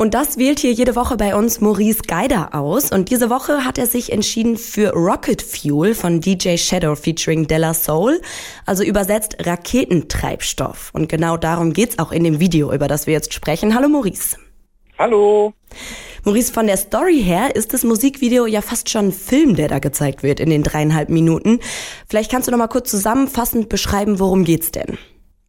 Und das wählt hier jede Woche bei uns Maurice Geider aus. Und diese Woche hat er sich entschieden für Rocket Fuel von DJ Shadow featuring Della Soul. Also übersetzt Raketentreibstoff. Und genau darum geht's auch in dem Video, über das wir jetzt sprechen. Hallo Maurice. Hallo. Maurice, von der Story her ist das Musikvideo ja fast schon ein Film, der da gezeigt wird in den dreieinhalb Minuten. Vielleicht kannst du noch mal kurz zusammenfassend beschreiben, worum geht's denn?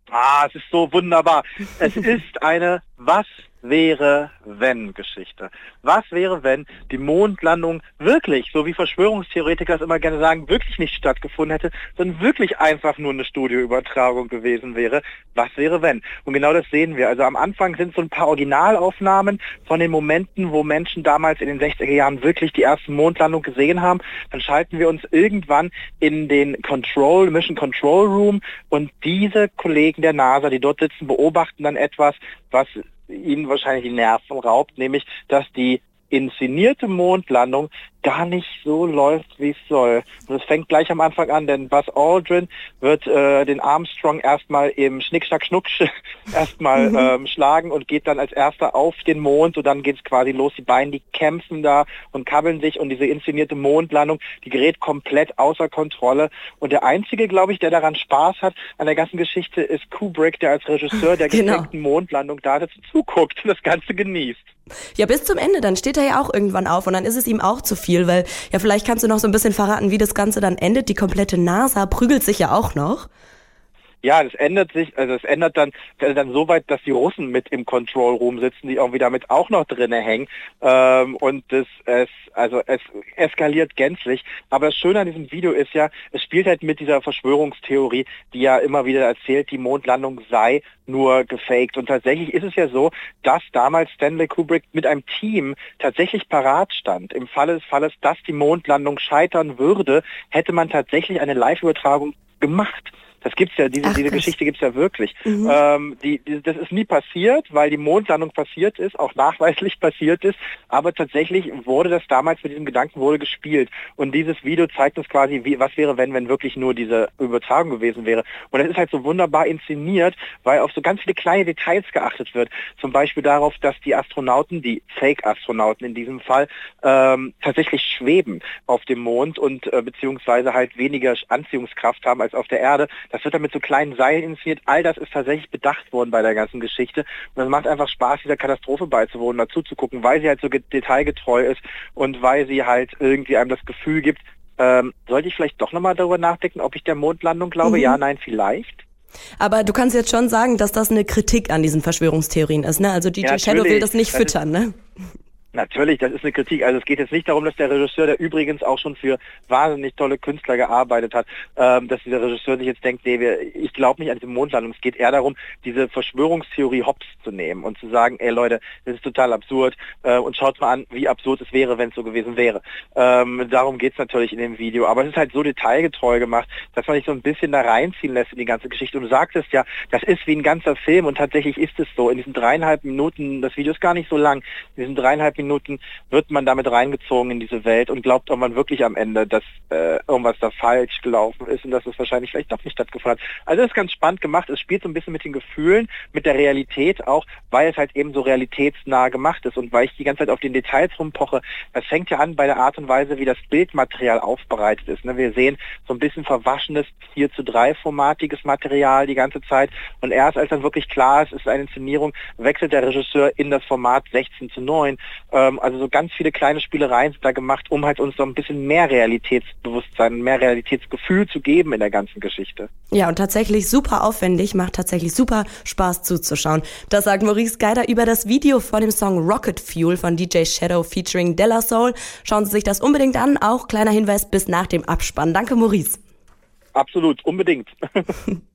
Ah, es ist so wunderbar. Es ist eine Was wäre wenn Geschichte. Was wäre, wenn die Mondlandung wirklich, so wie Verschwörungstheoretiker es immer gerne sagen, wirklich nicht stattgefunden hätte, sondern wirklich einfach nur eine Studioübertragung gewesen wäre? Was wäre, wenn? Und genau das sehen wir. Also am Anfang sind so ein paar Originalaufnahmen von den Momenten, wo Menschen damals in den 60er Jahren wirklich die erste Mondlandung gesehen haben. Dann schalten wir uns irgendwann in den Control, Mission Control Room und diese Kollegen der NASA, die dort sitzen, beobachten dann etwas, was ihnen wahrscheinlich die Nerven raubt, nämlich dass die inszenierte Mondlandung gar nicht so läuft, wie es soll. Und es fängt gleich am Anfang an, denn Buzz Aldrin wird äh, den Armstrong erstmal im Schnick, Schnack, Schnucksch erstmal mhm. ähm, schlagen und geht dann als erster auf den Mond und dann geht es quasi los. Die beiden, die kämpfen da und kabbeln sich und diese inszenierte Mondlandung, die gerät komplett außer Kontrolle. Und der Einzige, glaube ich, der daran Spaß hat an der ganzen Geschichte, ist Kubrick, der als Regisseur der genau. Mondlandung da dazu zuguckt und das Ganze genießt. Ja, bis zum Ende, dann steht er ja auch irgendwann auf und dann ist es ihm auch zu viel, weil ja, vielleicht kannst du noch so ein bisschen verraten, wie das Ganze dann endet. Die komplette NASA prügelt sich ja auch noch. Ja, es ändert sich, also es ändert dann, dann so weit, dass die Russen mit im Control Room sitzen, die irgendwie damit auch noch drinne hängen. Ähm, und das, es, also es eskaliert gänzlich. Aber das Schöne an diesem Video ist ja, es spielt halt mit dieser Verschwörungstheorie, die ja immer wieder erzählt, die Mondlandung sei nur gefaked. Und tatsächlich ist es ja so, dass damals Stanley Kubrick mit einem Team tatsächlich parat stand. Im Falle des Falles, dass die Mondlandung scheitern würde, hätte man tatsächlich eine Live-Übertragung gemacht. Das gibt's ja, diese, Ach, diese Geschichte gibt's ja wirklich. Mhm. Ähm, die, die, das ist nie passiert, weil die Mondlandung passiert ist, auch nachweislich passiert ist, aber tatsächlich wurde das damals mit diesem Gedanken wurde gespielt. Und dieses Video zeigt uns quasi, wie, was wäre, wenn, wenn wirklich nur diese Übertragung gewesen wäre. Und das ist halt so wunderbar inszeniert, weil auf so ganz viele kleine Details geachtet wird. Zum Beispiel darauf, dass die Astronauten, die Fake-Astronauten in diesem Fall, ähm, tatsächlich schweben auf dem Mond und äh, beziehungsweise halt weniger Anziehungskraft haben als auf der Erde. Das wird dann mit so kleinen Seilen inszeniert. All das ist tatsächlich bedacht worden bei der ganzen Geschichte. Und es macht einfach Spaß, dieser Katastrophe beizuwohnen, dazu zu gucken, weil sie halt so detailgetreu ist und weil sie halt irgendwie einem das Gefühl gibt, ähm, sollte ich vielleicht doch nochmal darüber nachdenken, ob ich der Mondlandung glaube? Mhm. Ja, nein, vielleicht. Aber du kannst jetzt schon sagen, dass das eine Kritik an diesen Verschwörungstheorien ist, ne? Also DJ ja, Shadow will das nicht das füttern, ne? Natürlich, das ist eine Kritik. Also es geht jetzt nicht darum, dass der Regisseur, der übrigens auch schon für wahnsinnig tolle Künstler gearbeitet hat, ähm, dass dieser Regisseur sich jetzt denkt, nee, wir, ich glaube nicht an diese Mondlandung. Es geht eher darum, diese Verschwörungstheorie hops zu nehmen und zu sagen, ey Leute, das ist total absurd äh, und schaut mal an, wie absurd es wäre, wenn es so gewesen wäre. Ähm, darum geht's natürlich in dem Video. Aber es ist halt so detailgetreu gemacht, dass man sich so ein bisschen da reinziehen lässt in die ganze Geschichte. Und du sagtest ja, das ist wie ein ganzer Film und tatsächlich ist es so. In diesen dreieinhalb Minuten, das Video ist gar nicht so lang, in diesen dreieinhalb Minuten wird man damit reingezogen in diese Welt und glaubt auch man wirklich am Ende, dass äh, irgendwas da falsch gelaufen ist und dass es wahrscheinlich vielleicht doch nicht stattgefunden hat. Also es ist ganz spannend gemacht. Es spielt so ein bisschen mit den Gefühlen, mit der Realität auch, weil es halt eben so realitätsnah gemacht ist und weil ich die ganze Zeit auf den Details rumpoche. Das fängt ja an bei der Art und Weise, wie das Bildmaterial aufbereitet ist. Ne? Wir sehen so ein bisschen verwaschenes 4 zu 3 formatiges Material die ganze Zeit und erst als dann wirklich klar ist, ist eine Inszenierung, wechselt der Regisseur in das Format 16 zu 9 ähm, also so ganz viele kleine Spielereien sind da gemacht, um halt uns so ein bisschen mehr Realitätsbewusstsein, mehr Realitätsgefühl zu geben in der ganzen Geschichte. Ja, und tatsächlich super aufwendig, macht tatsächlich super Spaß zuzuschauen. Das sagt Maurice Geider über das Video vor dem Song Rocket Fuel von DJ Shadow featuring Della Soul. Schauen Sie sich das unbedingt an. Auch kleiner Hinweis bis nach dem Abspann. Danke, Maurice. Absolut, unbedingt.